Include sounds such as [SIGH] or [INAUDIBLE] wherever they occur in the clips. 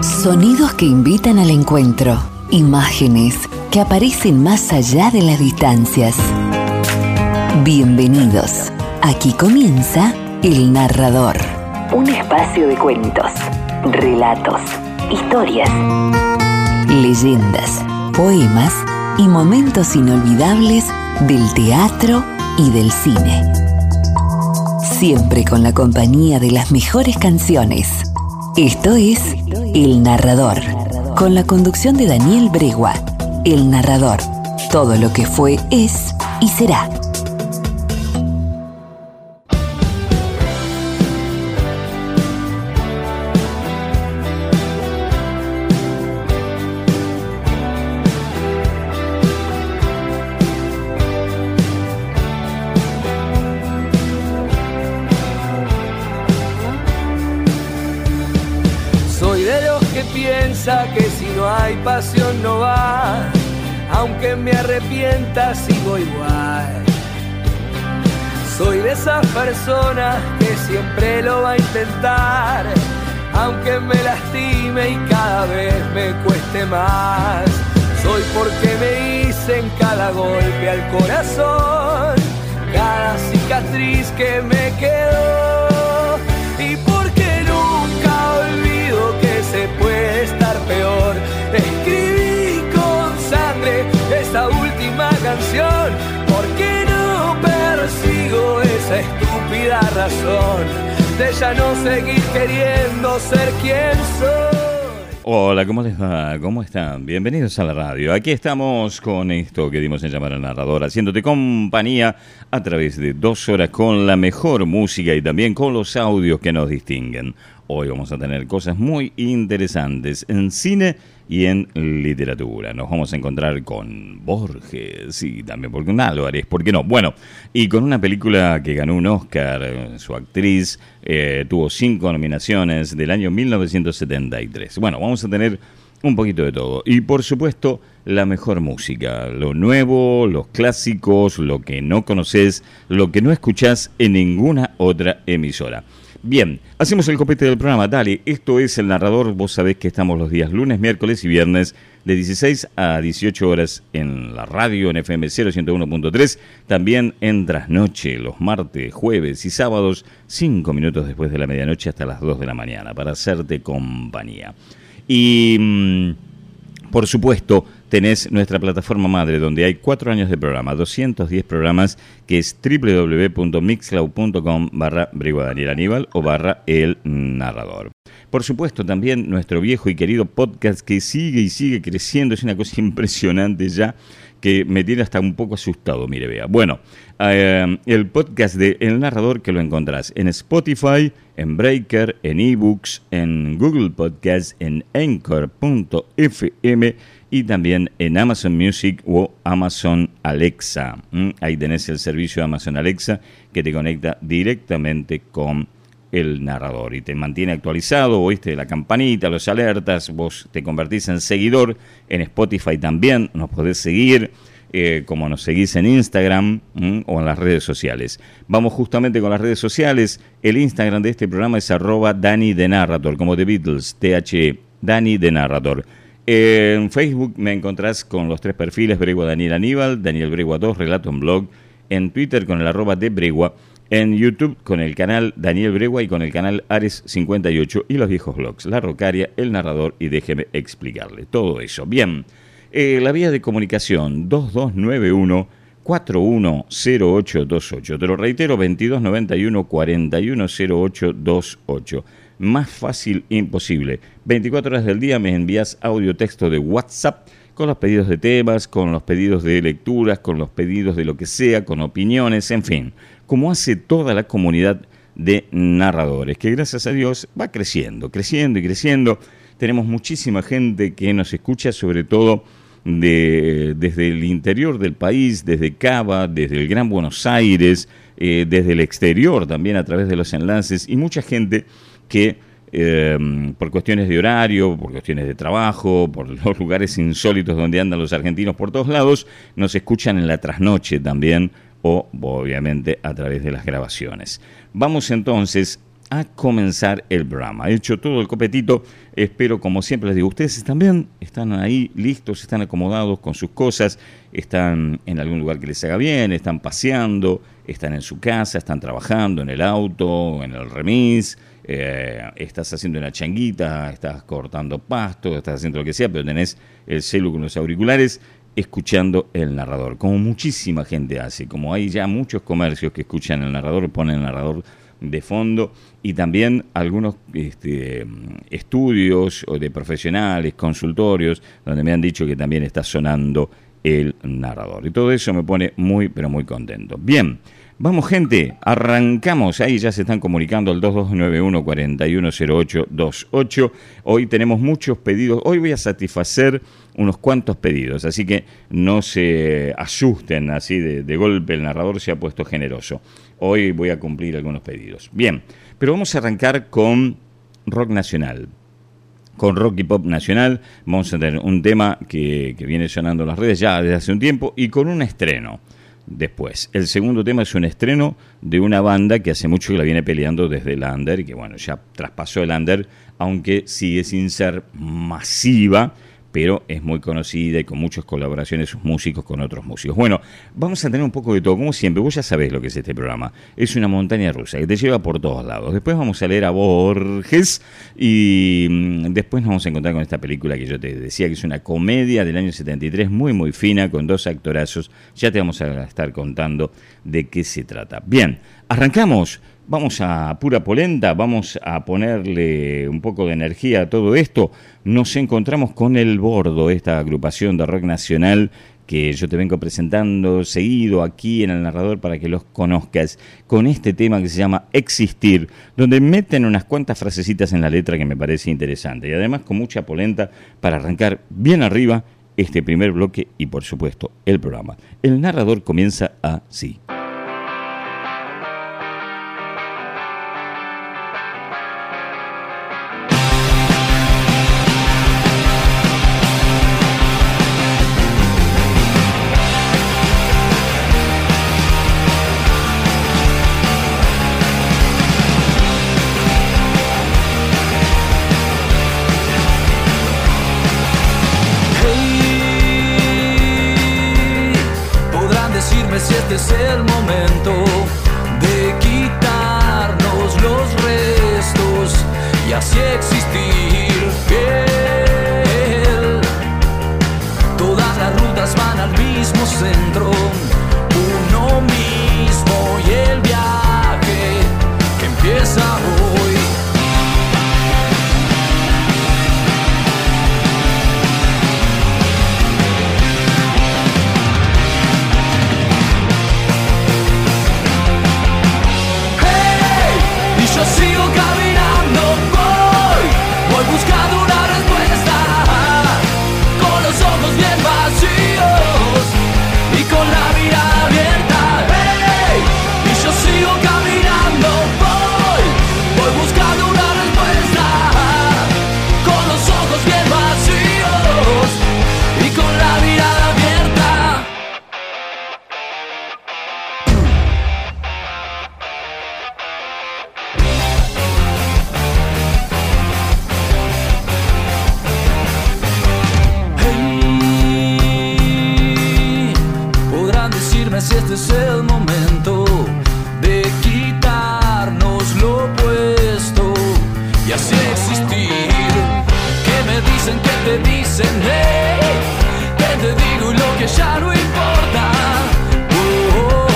Sonidos que invitan al encuentro. Imágenes que aparecen más allá de las distancias. Bienvenidos. Aquí comienza El Narrador. Un espacio de cuentos, relatos, historias, leyendas, poemas y momentos inolvidables del teatro y del cine. Siempre con la compañía de las mejores canciones. Esto es El Narrador, con la conducción de Daniel Bregua. El Narrador. Todo lo que fue, es y será. Aunque me arrepienta sigo igual. Soy de esas personas que siempre lo va a intentar, aunque me lastime y cada vez me cueste más. Soy porque me hice cada golpe al corazón, cada cicatriz que me quedó y porque nunca olvido que se puede estar peor escribí con esta última canción, porque no persigo esa estúpida razón de ya no seguir queriendo ser quien soy. Hola, ¿cómo les va? ¿Cómo están? Bienvenidos a la radio. Aquí estamos con esto que dimos en llamar al narrador, haciéndote compañía a través de dos horas con la mejor música y también con los audios que nos distinguen. Hoy vamos a tener cosas muy interesantes en cine y en literatura. Nos vamos a encontrar con Borges y también por con Álvarez, ¿por qué no? Bueno, y con una película que ganó un Oscar, su actriz eh, tuvo cinco nominaciones del año 1973. Bueno, vamos a tener un poquito de todo. Y por supuesto, la mejor música, lo nuevo, los clásicos, lo que no conoces, lo que no escuchás en ninguna otra emisora. Bien, hacemos el copete del programa. Dale, esto es el narrador. Vos sabés que estamos los días lunes, miércoles y viernes de 16 a 18 horas en la radio en FM 0101.3. También en trasnoche los martes, jueves y sábados, 5 minutos después de la medianoche hasta las 2 de la mañana para hacerte compañía. Y, mm, por supuesto, tenés nuestra plataforma madre donde hay cuatro años de programa, 210 programas, que es www.mixcloud.com barra Daniel Aníbal o barra El Narrador. Por supuesto, también nuestro viejo y querido podcast que sigue y sigue creciendo, es una cosa [LAUGHS] impresionante ya que me tiene hasta un poco asustado, mire, vea. Bueno, eh, el podcast de El Narrador que lo encontrás en Spotify, en Breaker, en eBooks, en Google Podcast, en Anchor.fm y también en Amazon Music o Amazon Alexa. Ahí tenés el servicio de Amazon Alexa que te conecta directamente con el narrador y te mantiene actualizado, oíste la campanita, los alertas, vos te convertís en seguidor, en Spotify también nos podés seguir, eh, como nos seguís en Instagram o en las redes sociales. Vamos justamente con las redes sociales, el Instagram de este programa es arroba Dani de Narrator, como The Beatles, THE, Dani de Narrator. En Facebook me encontrás con los tres perfiles, Bregua Daniel Aníbal, Daniel Bregua 2, Relato en Blog, en Twitter con el arroba de Bregua, en YouTube con el canal Daniel Bregua y con el canal Ares58 y los viejos blogs, La Rocaria, El Narrador y déjeme explicarle todo eso. Bien, eh, la vía de comunicación 2291 410828. Te lo reitero, 2291 410828 más fácil imposible. 24 horas del día me envías audio texto de WhatsApp con los pedidos de temas, con los pedidos de lecturas, con los pedidos de lo que sea, con opiniones, en fin, como hace toda la comunidad de narradores, que gracias a Dios va creciendo, creciendo y creciendo. Tenemos muchísima gente que nos escucha, sobre todo de, desde el interior del país, desde Cava, desde el Gran Buenos Aires, eh, desde el exterior también a través de los enlaces y mucha gente que em, por cuestiones de horario, por cuestiones de trabajo, por [LAUGHS] los lugares insólitos donde andan los argentinos por todos lados, nos escuchan en la trasnoche también o obviamente a través de las grabaciones. Vamos entonces a comenzar el programa. He hecho todo el copetito, espero como siempre les digo, ustedes también están ahí listos, están acomodados con sus cosas, están en algún lugar que les haga bien, están paseando, están en su casa, están trabajando en el auto, en el remis, eh, estás haciendo una changuita, estás cortando pasto, estás haciendo lo que sea, pero tenés el celu con los auriculares escuchando el narrador, como muchísima gente hace, como hay ya muchos comercios que escuchan el narrador, ponen el narrador de fondo y también algunos este, estudios de profesionales, consultorios, donde me han dicho que también está sonando el narrador. Y todo eso me pone muy, pero muy contento. Bien. Vamos gente, arrancamos, ahí ya se están comunicando al 2291-410828. Hoy tenemos muchos pedidos, hoy voy a satisfacer unos cuantos pedidos, así que no se asusten así de, de golpe, el narrador se ha puesto generoso. Hoy voy a cumplir algunos pedidos. Bien, pero vamos a arrancar con rock nacional con rock y pop nacional. Vamos a tener un tema que, que, viene sonando en las redes ya desde hace un tiempo y con un estreno después. El segundo tema es un estreno de una banda que hace mucho que la viene peleando desde el under que bueno, ya traspasó el under, aunque sigue sin ser masiva pero es muy conocida y con muchas colaboraciones sus músicos con otros músicos. Bueno, vamos a tener un poco de todo, como siempre, vos ya sabés lo que es este programa. Es una montaña rusa que te lleva por todos lados. Después vamos a leer a Borges y mm, después nos vamos a encontrar con esta película que yo te decía que es una comedia del año 73, muy muy fina, con dos actorazos. Ya te vamos a estar contando de qué se trata. Bien, arrancamos Vamos a pura polenta, vamos a ponerle un poco de energía a todo esto. Nos encontramos con El Bordo, esta agrupación de rock nacional que yo te vengo presentando seguido aquí en el narrador para que los conozcas, con este tema que se llama Existir, donde meten unas cuantas frasecitas en la letra que me parece interesante y además con mucha polenta para arrancar bien arriba este primer bloque y por supuesto el programa. El narrador comienza así. es el momento de quitarnos lo opuesto y así existir. Que me dicen, que te dicen, hey, que te digo y lo que ya no importa. Oh, oh,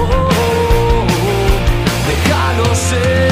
oh, Déjalo ser.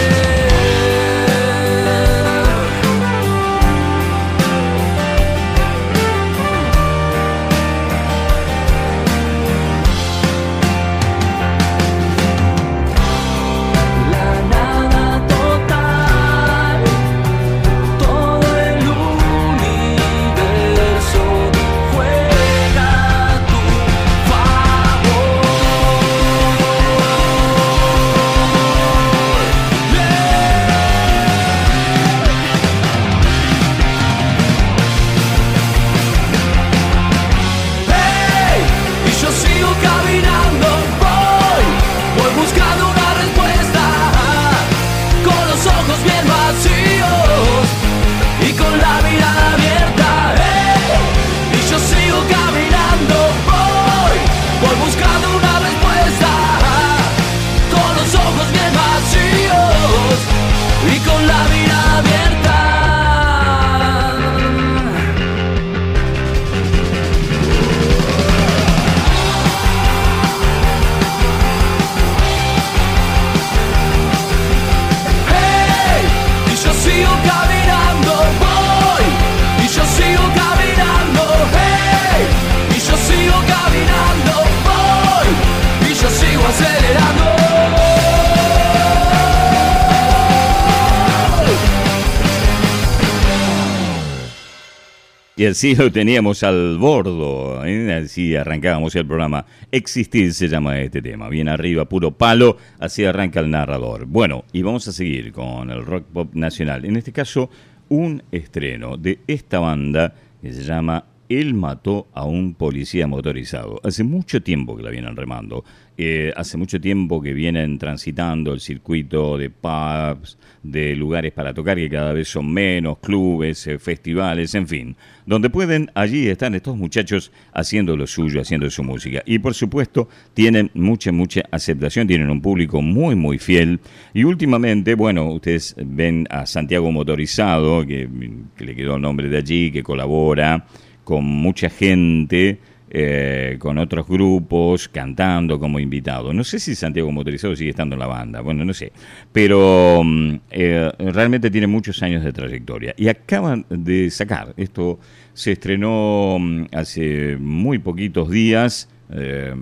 Y así lo teníamos al bordo, ¿eh? así arrancábamos el programa. Existir se llama este tema, bien arriba, puro palo, así arranca el narrador. Bueno, y vamos a seguir con el rock pop nacional. En este caso, un estreno de esta banda que se llama Él mató a un policía motorizado. Hace mucho tiempo que la vienen remando. Eh, hace mucho tiempo que vienen transitando el circuito de pubs, de lugares para tocar que cada vez son menos, clubes, eh, festivales, en fin. Donde pueden, allí están estos muchachos haciendo lo suyo, haciendo su música. Y por supuesto, tienen mucha, mucha aceptación, tienen un público muy, muy fiel. Y últimamente, bueno, ustedes ven a Santiago Motorizado, que, que le quedó el nombre de allí, que colabora con mucha gente eh, con otros grupos, cantando como invitado. No sé si Santiago Motorizado sigue estando en la banda, bueno, no sé, pero mm, eh, realmente tiene muchos años de trayectoria. Y acaban de sacar, esto se estrenó mm, hace muy poquitos días, eh,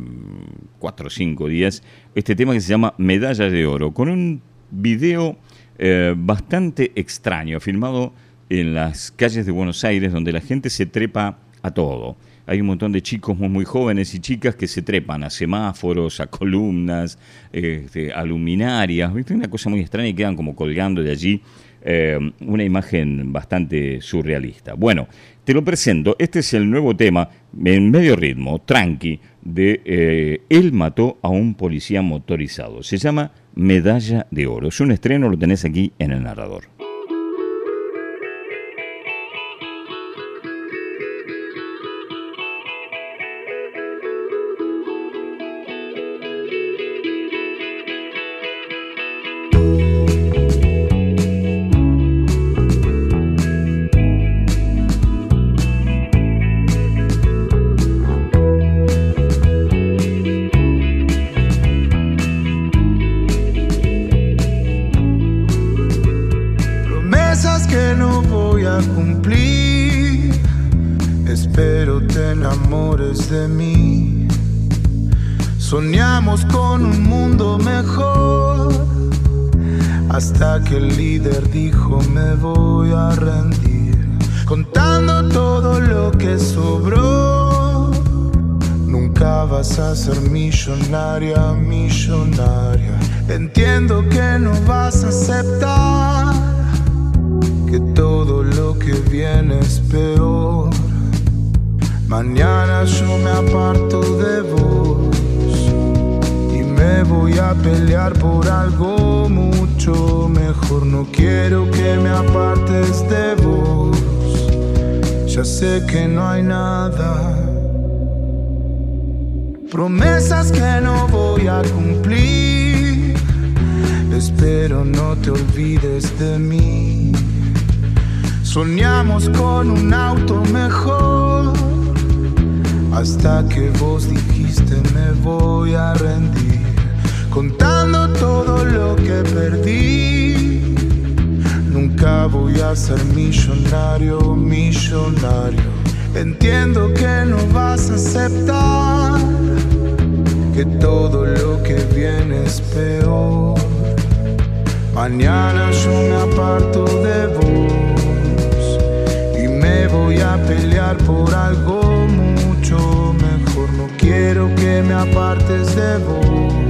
cuatro o cinco días, este tema que se llama Medalla de Oro, con un video bastante extraño, filmado en las calles de Buenos Aires, donde la gente se trepa a todo hay un montón de chicos muy, muy jóvenes y chicas que se trepan a semáforos, a columnas, este, a luminarias, ¿viste? una cosa muy extraña y quedan como colgando de allí eh, una imagen bastante surrealista. Bueno, te lo presento, este es el nuevo tema en medio ritmo, tranqui, de eh, Él mató a un policía motorizado. Se llama Medalla de Oro. Es un estreno, lo tenés aquí en el narrador. perdí. Nunca voy a ser millonario, millonario. Entiendo que no vas a aceptar que todo lo que viene es peor. Mañana yo me aparto de vos y me voy a pelear por algo mucho mejor. No quiero que me apartes de vos.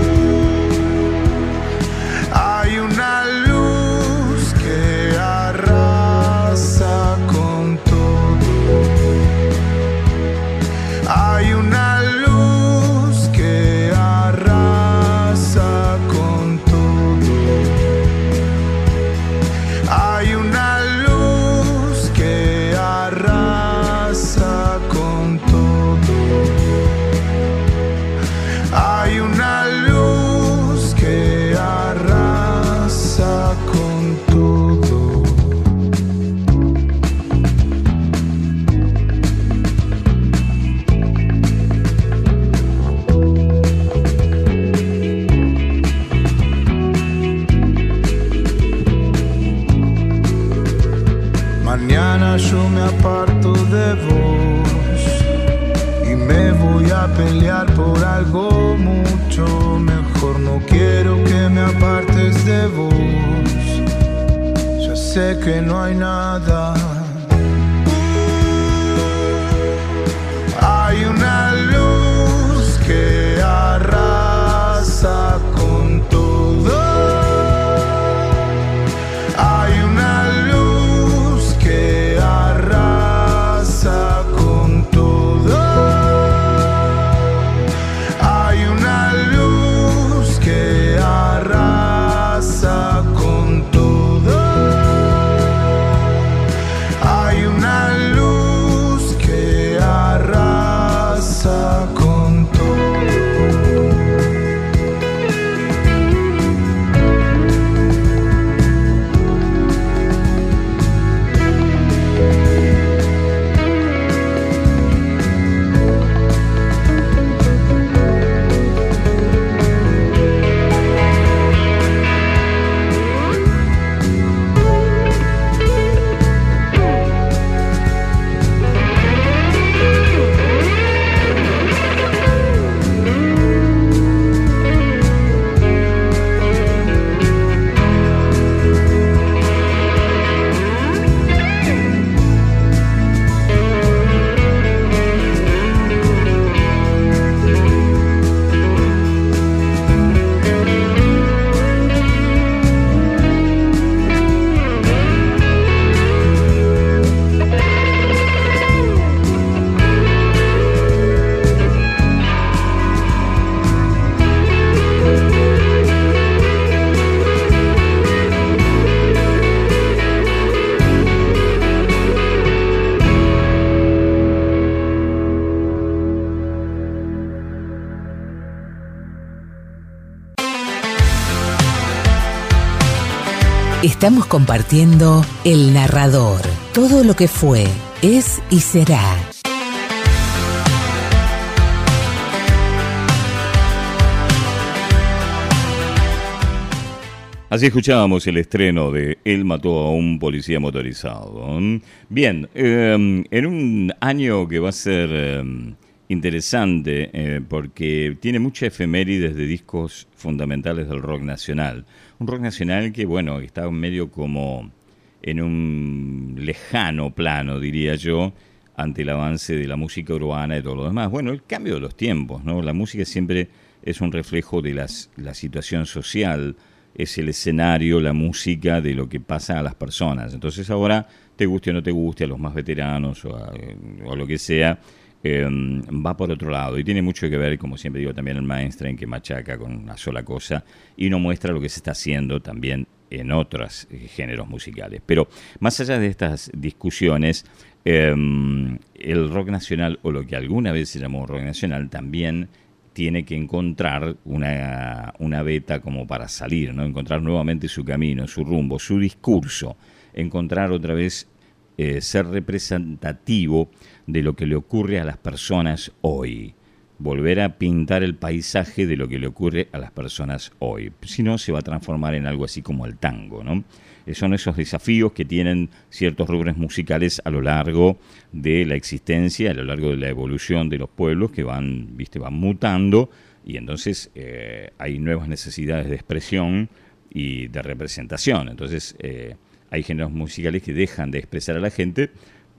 pelear por algo mucho mejor. No quiero que me apartes de vos. Ya sé que no hay nada. Hay una luz que arrasa Estamos compartiendo El Narrador, todo lo que fue, es y será. Así escuchábamos el estreno de Él mató a un policía motorizado. Bien, eh, en un año que va a ser eh, interesante eh, porque tiene mucha efemérides de discos fundamentales del rock nacional. Un rock nacional que, bueno, está medio como en un lejano plano, diría yo, ante el avance de la música urbana y todo lo demás. Bueno, el cambio de los tiempos, ¿no? La música siempre es un reflejo de las, la situación social, es el escenario, la música de lo que pasa a las personas. Entonces ahora, te guste o no te guste, a los más veteranos o a, o a lo que sea, eh, va por otro lado. Y tiene mucho que ver, como siempre digo, también el mainstream que machaca con una sola cosa y no muestra lo que se está haciendo también en otros eh, géneros musicales. Pero más allá de estas discusiones, eh, el rock nacional, o lo que alguna vez se llamó rock nacional, también tiene que encontrar una, una beta como para salir, ¿no? encontrar nuevamente su camino, su rumbo, su discurso, encontrar otra vez eh, ser representativo de lo que le ocurre a las personas hoy, volver a pintar el paisaje de lo que le ocurre a las personas hoy. Si no, se va a transformar en algo así como el tango, ¿no? Eh, Son esos desafíos que tienen ciertos rubros musicales a lo largo de la existencia, a lo largo de la evolución de los pueblos que van, viste, van mutando y entonces eh, hay nuevas necesidades de expresión y de representación. Entonces eh, hay géneros musicales que dejan de expresar a la gente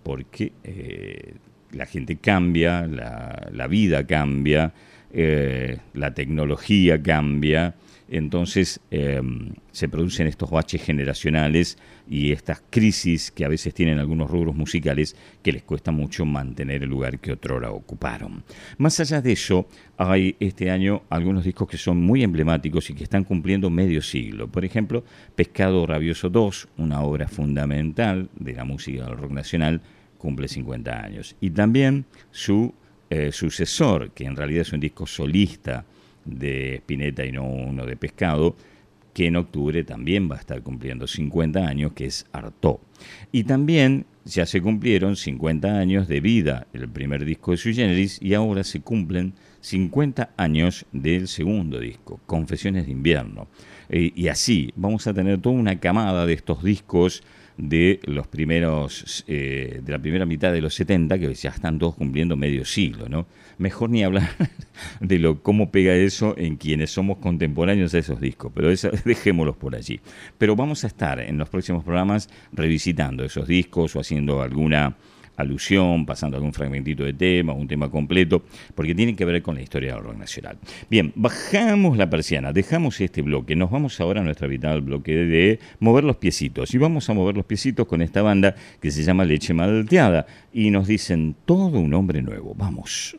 porque eh, la gente cambia, la, vida cambia, eh, la tecnología cambia, entonces eh, se producen estos baches generacionales y estas crisis que a veces tienen algunos rubros musicales que les cuesta mucho mantener el lugar que otrora ocuparon. Más allá de eso, hay este año algunos discos que son muy emblemáticos y que están cumpliendo medio siglo. Por ejemplo, Pescado Rabioso 2, una obra fundamental de la música del rock nacional, cumple 50 años. Y también su eh, sucesor, que en realidad es un disco solista de Spinetta y no uno de Pescado, que en octubre también va a estar cumpliendo 50 años, que es Artaud. Y también ya se cumplieron 50 años de vida el primer disco de Sui Generis y ahora se cumplen 50 años del segundo disco, Confesiones de Invierno. Eh, y así vamos a tener toda una camada de estos discos de los primeros, eh, de la primera mitad de los 70, que ya están todos cumpliendo medio siglo, ¿no? Mejor ni hablar [LAUGHS] de lo cómo pega eso en quienes somos contemporáneos a esos discos, pero eso, [LAUGHS] dejémoslos por allí. Pero vamos a estar en los próximos programas revisitando esos discos o haciendo alguna alusión, pasando algún fragmentito de tema, un tema completo, porque tienen que ver con la historia del rock nacional. Bien, bajamos la persiana, dejamos este bloque, nos vamos ahora a nuestro habitual bloque de mover los piecitos, y vamos a mover los piecitos con esta banda que se llama Leche Malteada, y nos dicen todo un hombre nuevo, vamos.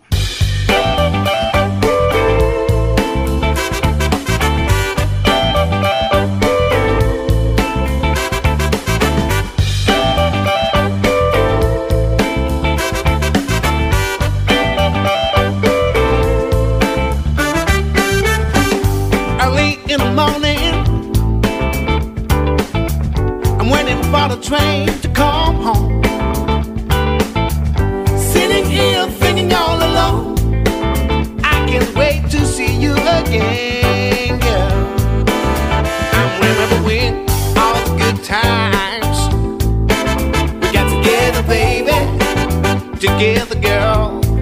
Train to come home. Sitting here thinking all alone, I can't wait to see you again, girl. I remember when all the good times we got together, baby, together, girl.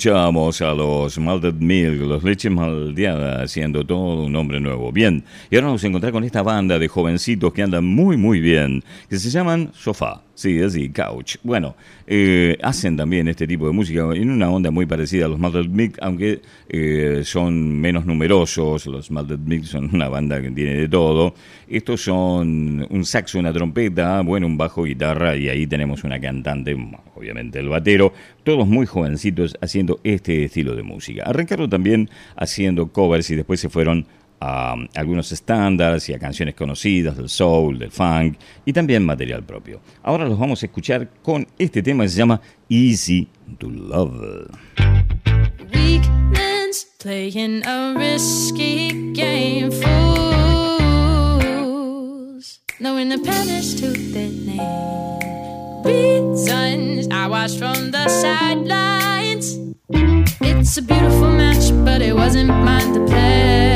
Escuchábamos a los Malted Milk, los leches maldeadas, haciendo todo un nombre nuevo. Bien, y ahora nos encontramos con esta banda de jovencitos que andan muy, muy bien, que se llaman Sofá. Sí, así, Couch. Bueno, eh, hacen también este tipo de música en una onda muy parecida a los Malted Mix, aunque eh, son menos numerosos. Los Malted Mix son una banda que tiene de todo. Estos son un saxo, una trompeta, bueno, un bajo, guitarra y ahí tenemos una cantante, obviamente el batero, todos muy jovencitos haciendo este estilo de música. Arrancaron también haciendo covers y después se fueron a algunos estándares y a canciones conocidas del soul, del funk y también material propio. Ahora los vamos a escuchar con este tema que se llama Easy to Love. Weakness playing a risky game. Fools knowing the punish to their name. Reasons I watch from the sidelines. It's a beautiful match, but it wasn't mine to play.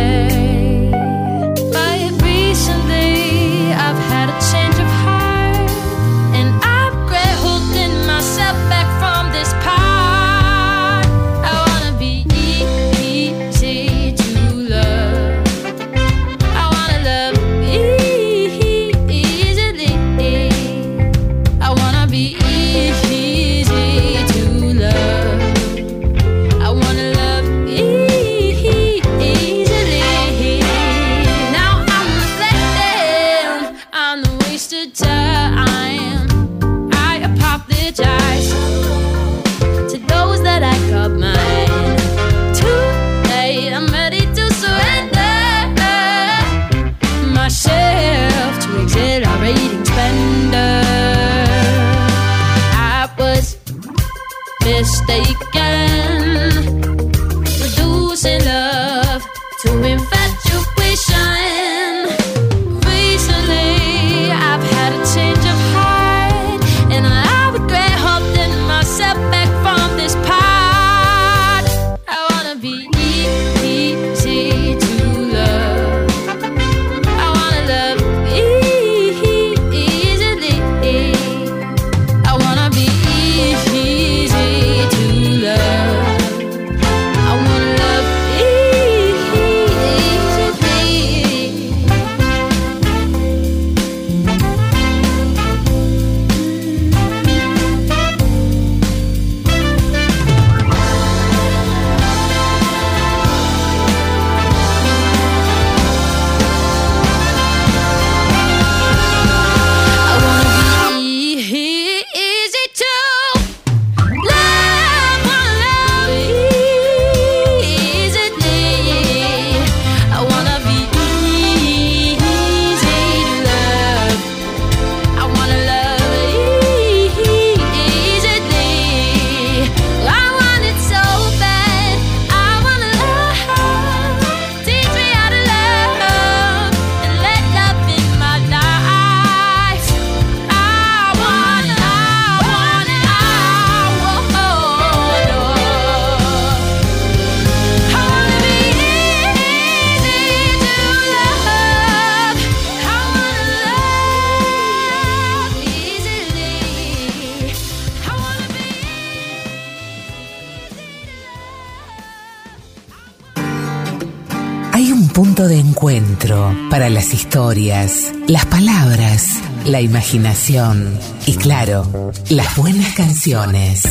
La imaginación y claro, las buenas canciones.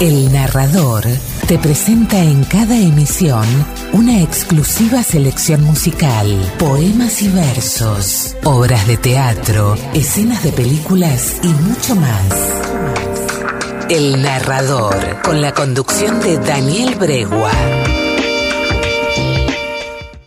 El narrador te presenta en cada emisión una exclusiva selección musical, poemas y versos, obras de teatro, escenas de películas y mucho más. El narrador, con la conducción de Daniel Bregua.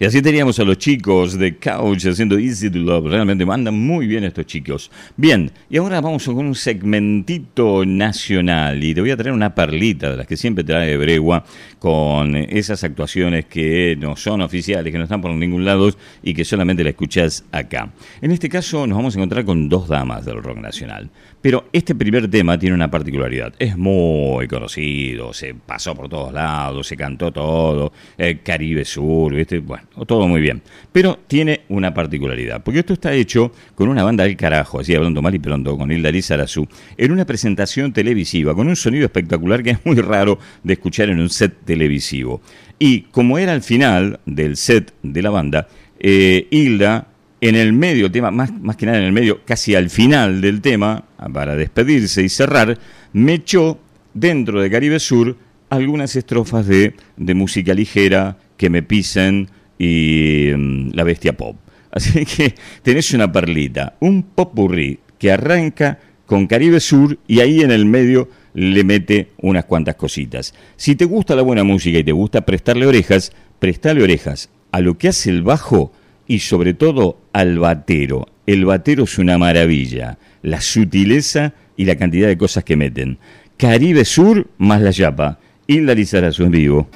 Y así teníamos a los chicos de Couch haciendo Easy to Love. Realmente mandan muy bien estos chicos. Bien, y ahora vamos con un segmentito nacional. Y te voy a traer una perlita de las que siempre trae Bregua con esas actuaciones que no son oficiales, que no están por ningún lado y que solamente la escuchás acá. En este caso nos vamos a encontrar con dos damas del rock nacional. Pero este primer tema tiene una particularidad. Es muy conocido, se pasó por todos lados, se cantó todo, el Caribe Sur, ¿viste? Bueno, todo muy bien. Pero tiene una particularidad, porque esto está hecho con una banda del carajo, así hablando mal y pronto, con Hilda Liz Arazú, en una presentación televisiva, con un sonido espectacular que es muy raro de escuchar en un set televisivo. Y como era el final del set de la banda, eh, Hilda en el medio tema, más, más que nada en el medio, casi al final del tema, para despedirse y cerrar, me echó dentro de Caribe Sur algunas estrofas de, de música ligera que me pisen y mm, la bestia pop. [LAUGHS] Así que tenés una perlita, un popurrí que arranca con Caribe Sur y ahí en el medio le mete unas cuantas cositas. Si te gusta la buena música y te gusta prestarle orejas, prestale orejas a lo que hace el bajo y sobre todo al batero. El batero es una maravilla, la sutileza y la cantidad de cosas que meten. Caribe Sur más la Yapa. Lizarazo en vivo.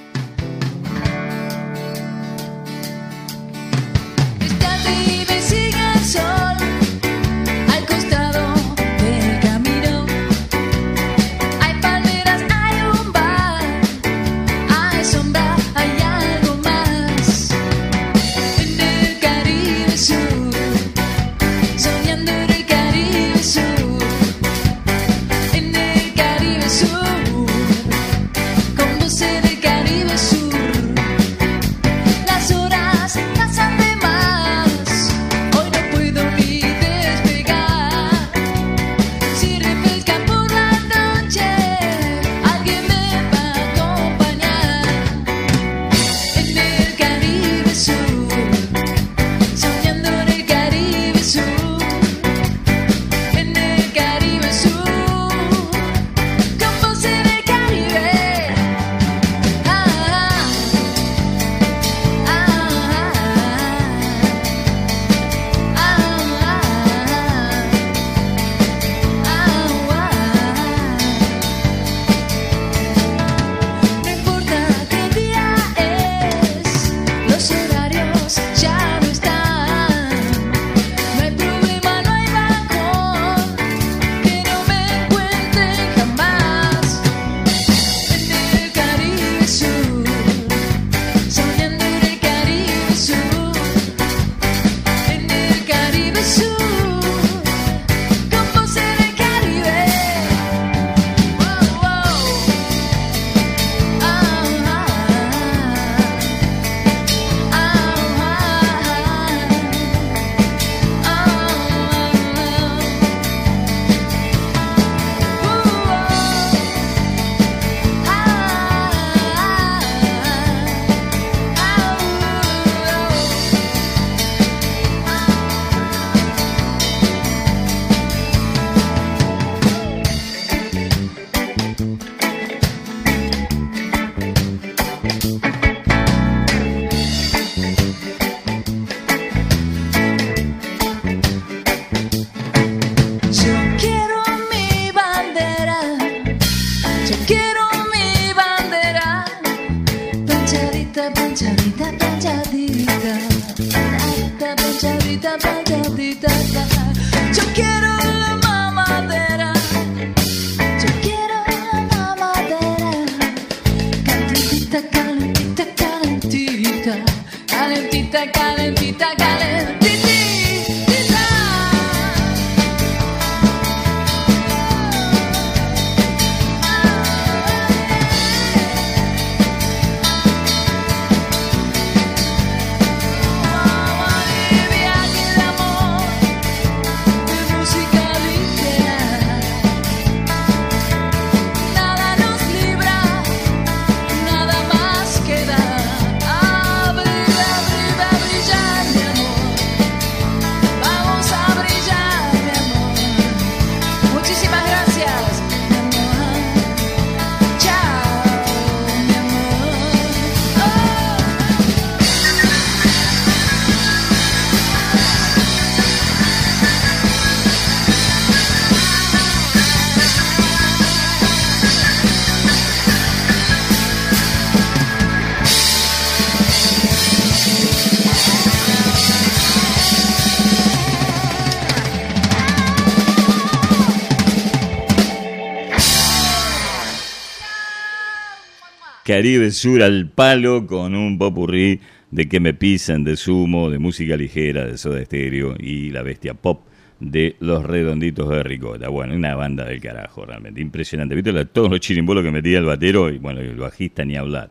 Al Palo con un popurrí de Que me pisan, de Sumo, de música ligera, de Soda Estéreo y La Bestia Pop de Los Redonditos de Ricota. Bueno, una banda del carajo realmente, impresionante. ¿Viste todos los chirimbolos que metía el batero y bueno, el bajista ni hablar?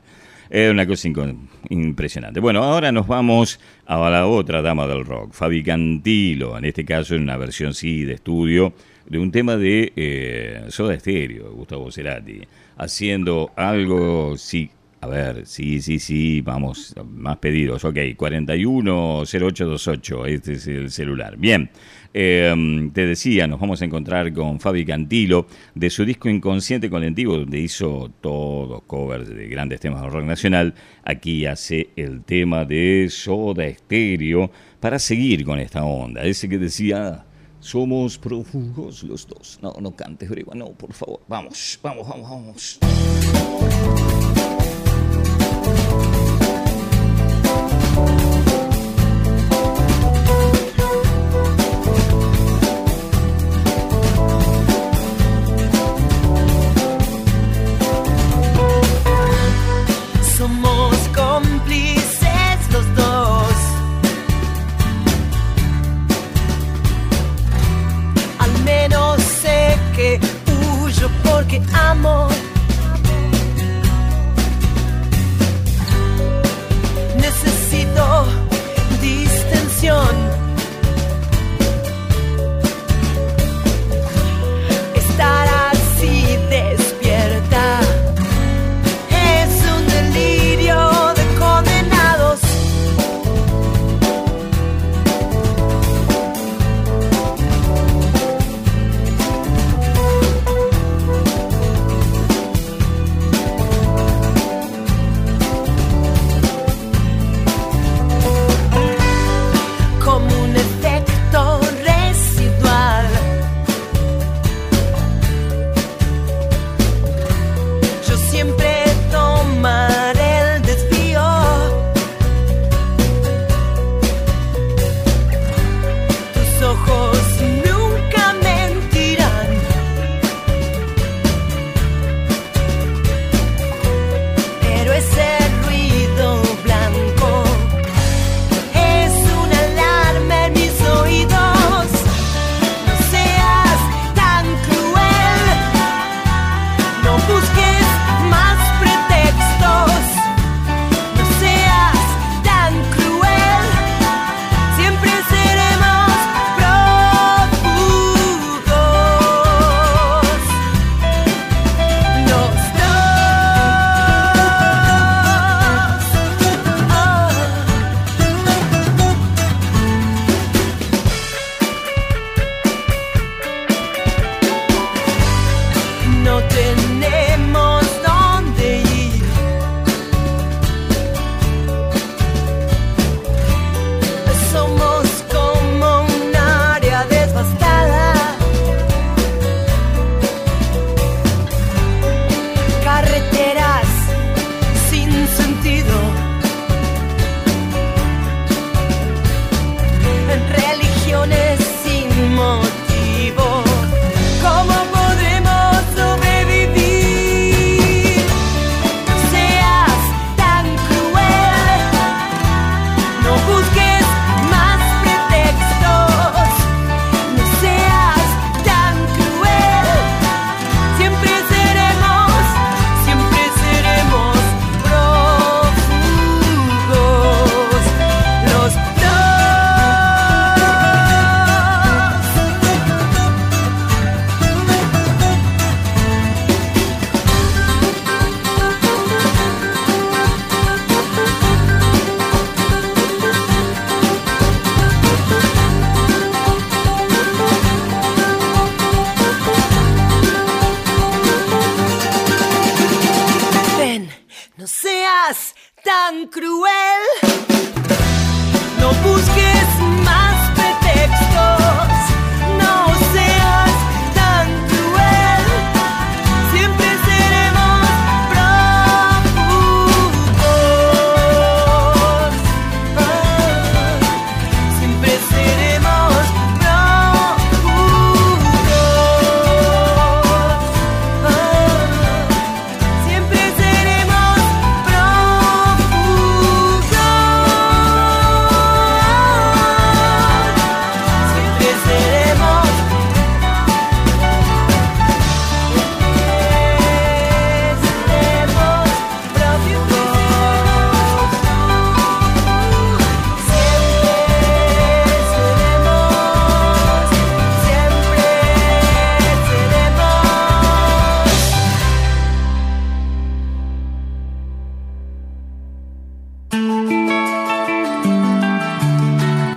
Es una cosa impresionante. Bueno, ahora nos vamos a la otra dama del rock, Fabi Cantilo, en este caso en una versión sí de estudio, de un tema de eh, Soda Stereo, Gustavo Cerati, haciendo algo sí, a ver, sí, sí, sí, vamos, más pedidos. Ok, 410828, este es el celular. Bien, em, te decía, nos vamos a encontrar con Fabi Cantilo de su disco Inconsciente Colectivo, donde hizo todos covers de grandes temas de rock nacional. Aquí hace el tema de Soda Estéreo para seguir con esta onda. Ese que decía, somos prófugos los dos. No, no cantes, Breva, no, por favor. Vamos, vamos, vamos, vamos.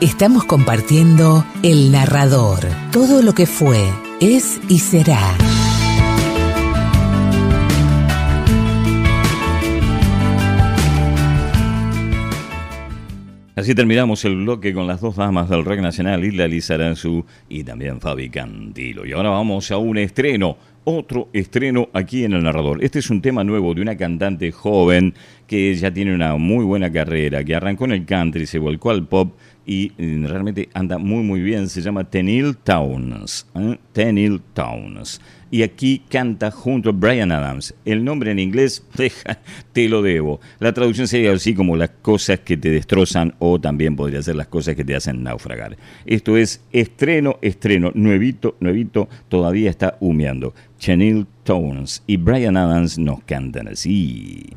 Estamos compartiendo El Narrador, todo lo que fue, es y será. Así terminamos el bloque con las dos damas del rock nacional, Isla Lizarazu y también Fabi Cantilo. Y ahora vamos a un estreno, otro estreno aquí en el narrador. Este es un tema nuevo de una cantante joven que ya tiene una muy buena carrera, que arrancó en el country, se volcó al pop y realmente anda muy muy bien. Se llama Tenil Towns. ¿eh? Tenil Towns y aquí canta junto a Brian Adams. El nombre en inglés, [LAUGHS] te lo debo. La traducción sería así como las cosas que te destrozan o también podría ser las cosas que te hacen naufragar. Esto es estreno, estreno, nuevito, nuevito, todavía está humeando. Chanel Tones y Brian Adams nos cantan así.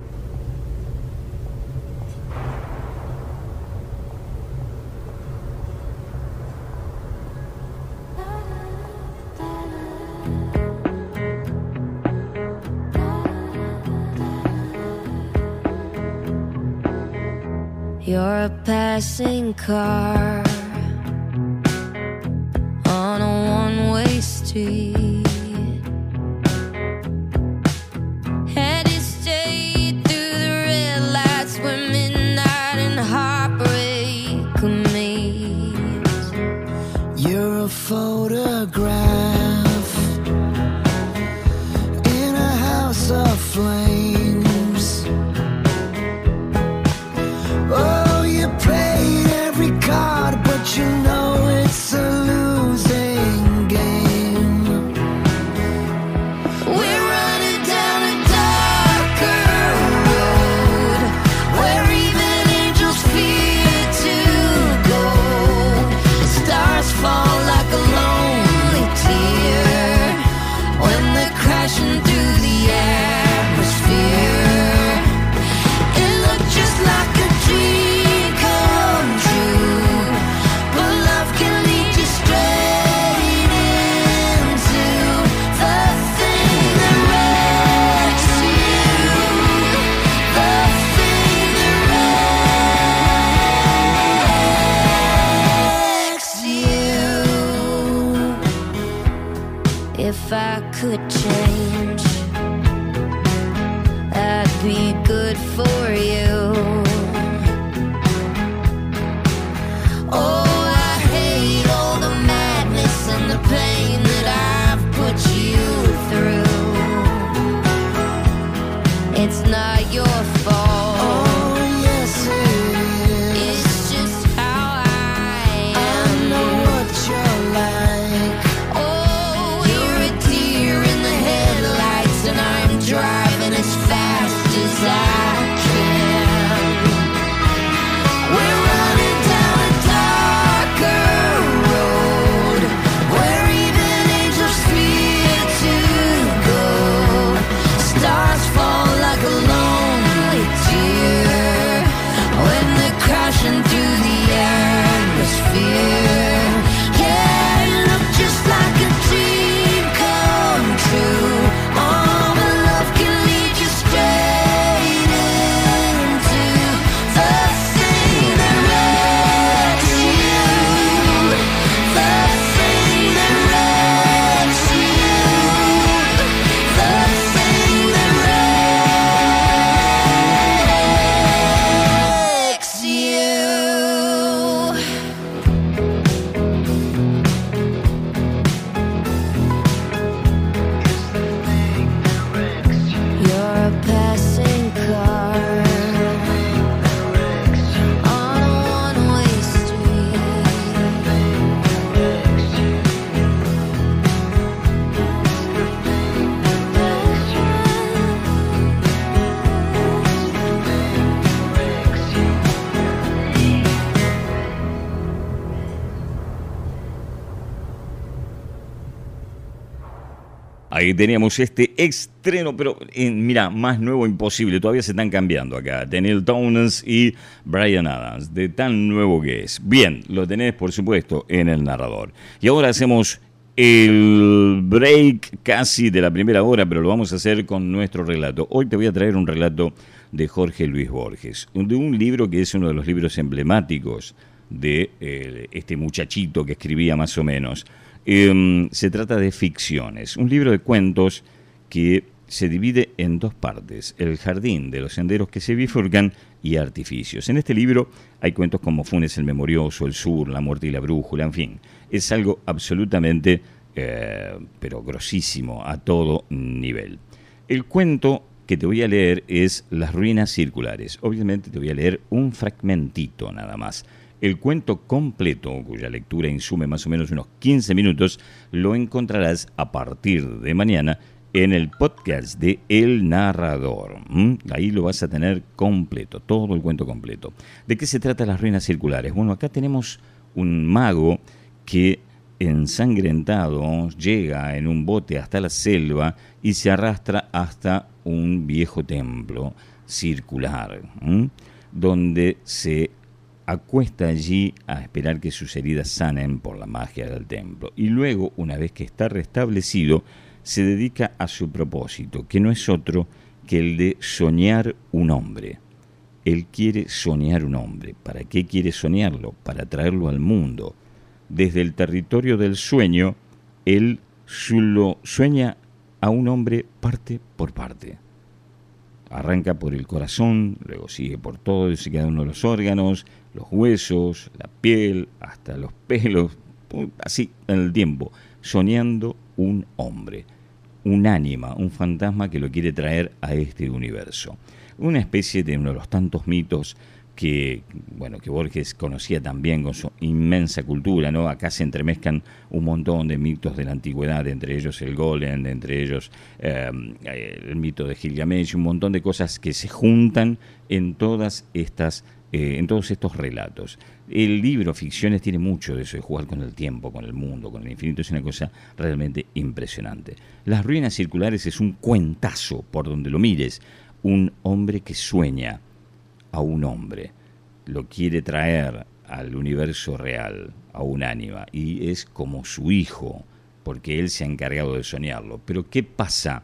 You're a passing car on a one way street. You stayed through the red lights where midnight and heartbreak meet? You're a photograph flame. Teníamos este estreno, pero eh, mira, más nuevo imposible. Todavía se están cambiando acá. Daniel Towns y Brian Adams, de tan nuevo que es. Bien, lo tenés por supuesto en el narrador. Y ahora hacemos el break casi de la primera hora, pero lo vamos a hacer con nuestro relato. Hoy te voy a traer un relato de Jorge Luis Borges, de un libro que es uno de los libros emblemáticos de eh, este muchachito que escribía más o menos. Em, se trata de ficciones, un libro de cuentos que se divide en dos partes, el jardín de los senderos que se bifurcan y artificios. En este libro hay cuentos como Funes el Memorioso, El Sur, La Muerte y la Brújula, en fin, es algo absolutamente, eh, pero grosísimo a todo nivel. El cuento que te voy a leer es Las Ruinas Circulares. Obviamente te voy a leer un fragmentito nada más. El cuento completo, cuya lectura insume más o menos unos 15 minutos, lo encontrarás a partir de mañana en el podcast de El Narrador. Ahí lo vas a tener completo, todo el cuento completo. ¿De qué se trata las ruinas circulares? Bueno, acá tenemos un mago que ensangrentado llega en un bote hasta la selva y se arrastra hasta un viejo templo circular, donde se acuesta allí a esperar que sus heridas sanen por la magia del templo. Y luego, una vez que está restablecido, se dedica a su propósito, que no es otro que el de soñar un hombre. Él quiere soñar un hombre. ¿Para qué quiere soñarlo? Para traerlo al mundo. Desde el territorio del sueño, él lo sueña a un hombre parte por parte. Arranca por el corazón, luego sigue por todos y cada uno de los órganos, los huesos, la piel, hasta los [LAUGHS] pelos, así en el tiempo, soñando un hombre un ánima, un fantasma que lo quiere traer a este universo. Una especie de uno de los tantos mitos que, bueno, que Borges conocía también con su inmensa cultura, ¿no? Acá se entremezcan un montón de mitos de la antigüedad, entre ellos el golem, entre ellos eh, el mito de Gilgamesh, un montón de cosas que se juntan en todas estas eh, en todos estos relatos. El libro Ficciones tiene mucho de eso, de jugar con el tiempo, con el mundo, con el infinito, es una cosa realmente impresionante. Las ruinas circulares es un cuentazo, por donde lo mires, un hombre que sueña a un hombre, lo quiere traer al universo real, a un ánima, y es como su hijo, porque él se ha encargado de soñarlo. Pero ¿qué pasa?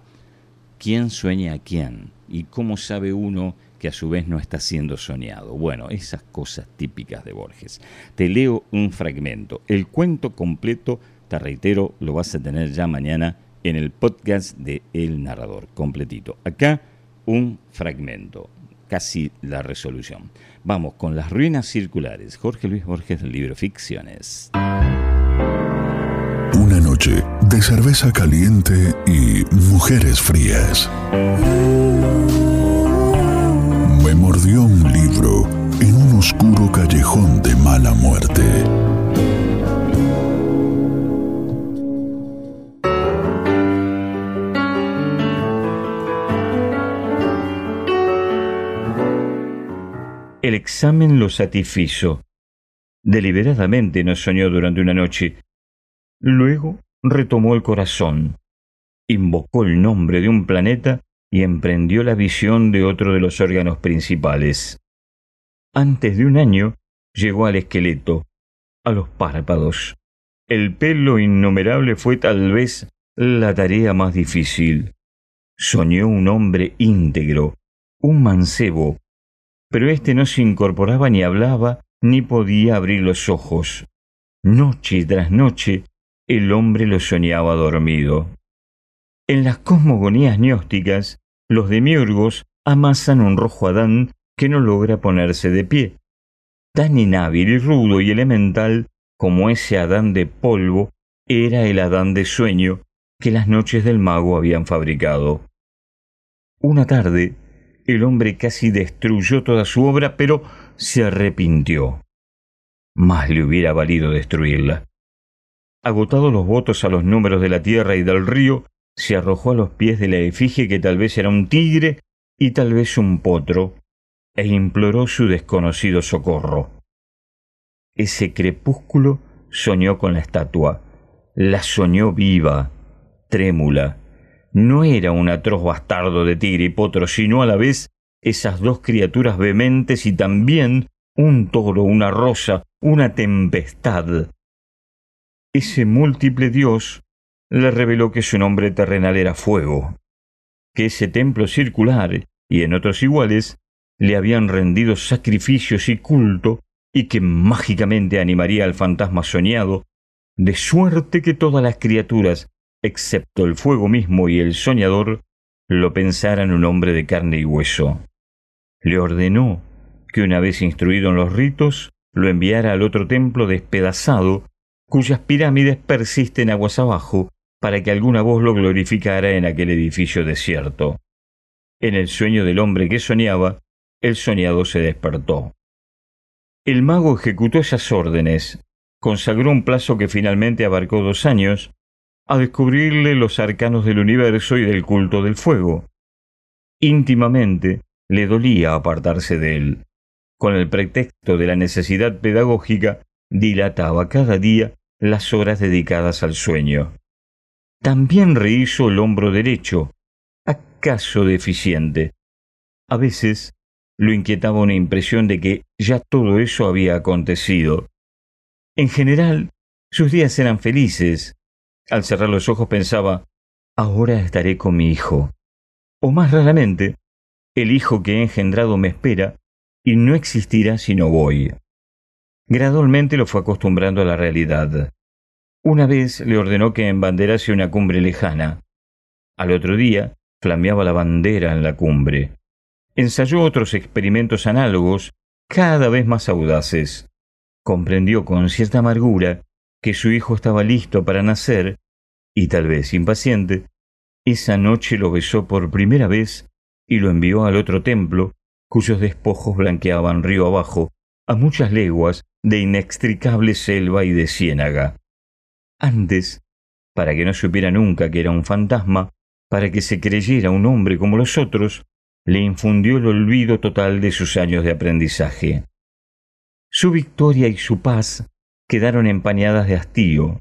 ¿Quién sueña a quién? ¿Y cómo sabe uno que a su vez no está siendo soñado. Bueno, esas cosas típicas de Borges. Te leo un fragmento. El cuento completo, te reitero, lo vas a tener ya mañana en el podcast de El Narrador, completito. Acá un fragmento, casi la resolución. Vamos con las ruinas circulares. Jorge Luis Borges del libro Ficciones. Una noche de cerveza caliente y mujeres frías me mordió un libro en un oscuro callejón de mala muerte. El examen lo satisfizo. Deliberadamente nos soñó durante una noche. Luego retomó el corazón, invocó el nombre de un planeta y emprendió la visión de otro de los órganos principales. Antes de un año llegó al esqueleto, a los párpados. El pelo innumerable fue tal vez la tarea más difícil. Soñó un hombre íntegro, un mancebo, pero éste no se incorporaba ni hablaba ni podía abrir los ojos. Noche tras noche el hombre lo soñaba dormido. En las cosmogonías gnósticas los demiurgos amasan un rojo Adán que no logra ponerse de pie. Tan inhábil y rudo y elemental como ese Adán de polvo era el Adán de sueño que las noches del mago habían fabricado. Una tarde, el hombre casi destruyó toda su obra, pero se arrepintió. Más le hubiera valido destruirla. Agotados los votos a los números de la tierra y del río, se arrojó a los pies de la efigie que tal vez era un tigre y tal vez un potro, e imploró su desconocido socorro. Ese crepúsculo soñó con la estatua, la soñó viva, trémula. No era un atroz bastardo de tigre y potro, sino a la vez esas dos criaturas vehementes y también un toro, una rosa, una tempestad. Ese múltiple dios le reveló que su nombre terrenal era Fuego, que ese templo circular y en otros iguales le habían rendido sacrificios y culto y que mágicamente animaría al fantasma soñado, de suerte que todas las criaturas, excepto el fuego mismo y el soñador, lo pensaran un hombre de carne y hueso. Le ordenó que una vez instruido en los ritos, lo enviara al otro templo despedazado, cuyas pirámides persisten aguas abajo, para que alguna voz lo glorificara en aquel edificio desierto. En el sueño del hombre que soñaba, el soñado se despertó. El mago ejecutó esas órdenes, consagró un plazo que finalmente abarcó dos años, a descubrirle los arcanos del universo y del culto del fuego. Íntimamente le dolía apartarse de él. Con el pretexto de la necesidad pedagógica, dilataba cada día las horas dedicadas al sueño. También rehizo el hombro derecho, acaso deficiente. A veces lo inquietaba una impresión de que ya todo eso había acontecido. En general, sus días eran felices. Al cerrar los ojos pensaba, ahora estaré con mi hijo. O más raramente, el hijo que he engendrado me espera y no existirá si no voy. Gradualmente lo fue acostumbrando a la realidad. Una vez le ordenó que embanderase una cumbre lejana. Al otro día flameaba la bandera en la cumbre. Ensayó otros experimentos análogos, cada vez más audaces. Comprendió con cierta amargura que su hijo estaba listo para nacer, y tal vez impaciente, esa noche lo besó por primera vez y lo envió al otro templo, cuyos despojos blanqueaban río abajo, a muchas leguas de inextricable selva y de ciénaga. Antes, para que no supiera nunca que era un fantasma, para que se creyera un hombre como los otros, le infundió el olvido total de sus años de aprendizaje. Su victoria y su paz quedaron empañadas de hastío.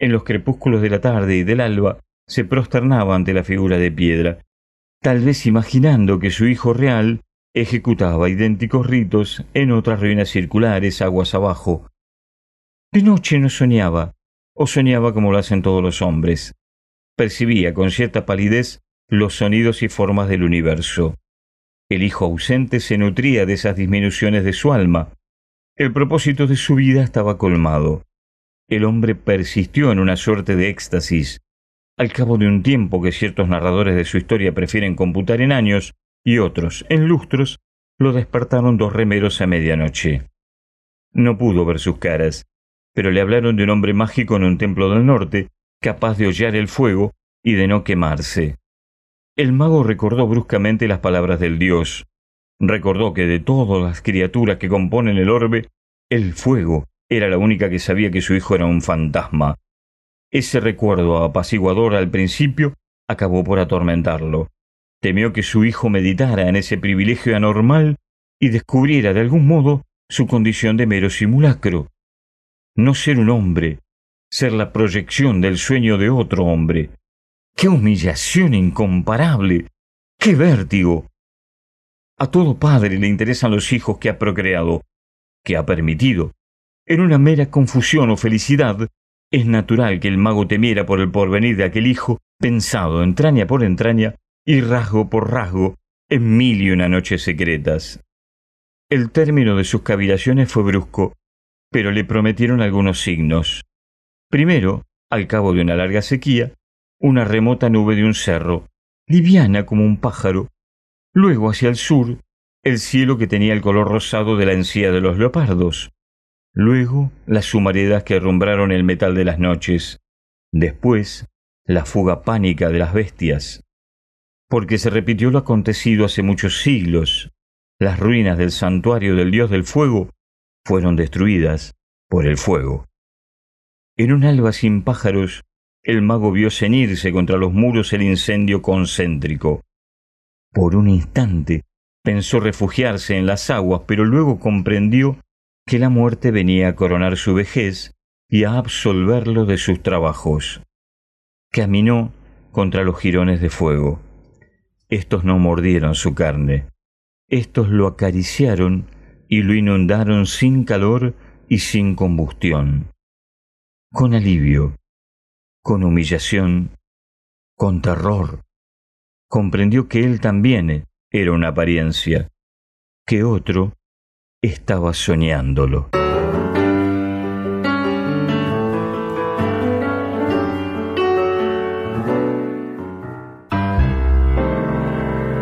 En los crepúsculos de la tarde y del alba se prosternaba ante la figura de piedra, tal vez imaginando que su hijo real ejecutaba idénticos ritos en otras ruinas circulares aguas abajo. De noche no soñaba, o soñaba como lo hacen todos los hombres. Percibía con cierta palidez los sonidos y formas del universo. El hijo ausente se nutría de esas disminuciones de su alma. El propósito de su vida estaba colmado. El hombre persistió en una suerte de éxtasis. Al cabo de un tiempo que ciertos narradores de su historia prefieren computar en años y otros en lustros, lo despertaron dos remeros a medianoche. No pudo ver sus caras, pero le hablaron de un hombre mágico en un templo del norte, capaz de hollar el fuego y de no quemarse. El mago recordó bruscamente las palabras del dios. Recordó que de todas las criaturas que componen el orbe, el fuego era la única que sabía que su hijo era un fantasma. Ese recuerdo apaciguador al principio acabó por atormentarlo. Temió que su hijo meditara en ese privilegio anormal y descubriera de algún modo su condición de mero simulacro. No ser un hombre, ser la proyección del sueño de otro hombre, ¡Qué humillación incomparable! ¡Qué vértigo! A todo padre le interesan los hijos que ha procreado, que ha permitido. En una mera confusión o felicidad, es natural que el mago temiera por el porvenir de aquel hijo, pensado entraña por entraña y rasgo por rasgo en mil y una noches secretas. El término de sus cavilaciones fue brusco, pero le prometieron algunos signos. Primero, al cabo de una larga sequía, una remota nube de un cerro, liviana como un pájaro. Luego hacia el sur, el cielo que tenía el color rosado de la encía de los leopardos. Luego las humaredas que arrumbraron el metal de las noches. Después, la fuga pánica de las bestias. Porque se repitió lo acontecido hace muchos siglos. Las ruinas del santuario del dios del fuego fueron destruidas por el fuego. En un alba sin pájaros, el mago vio cenirse contra los muros el incendio concéntrico. Por un instante pensó refugiarse en las aguas, pero luego comprendió que la muerte venía a coronar su vejez y a absolverlo de sus trabajos. Caminó contra los jirones de fuego. Estos no mordieron su carne. Estos lo acariciaron y lo inundaron sin calor y sin combustión. Con alivio, con humillación, con terror. Comprendió que él también era una apariencia, que otro estaba soñándolo.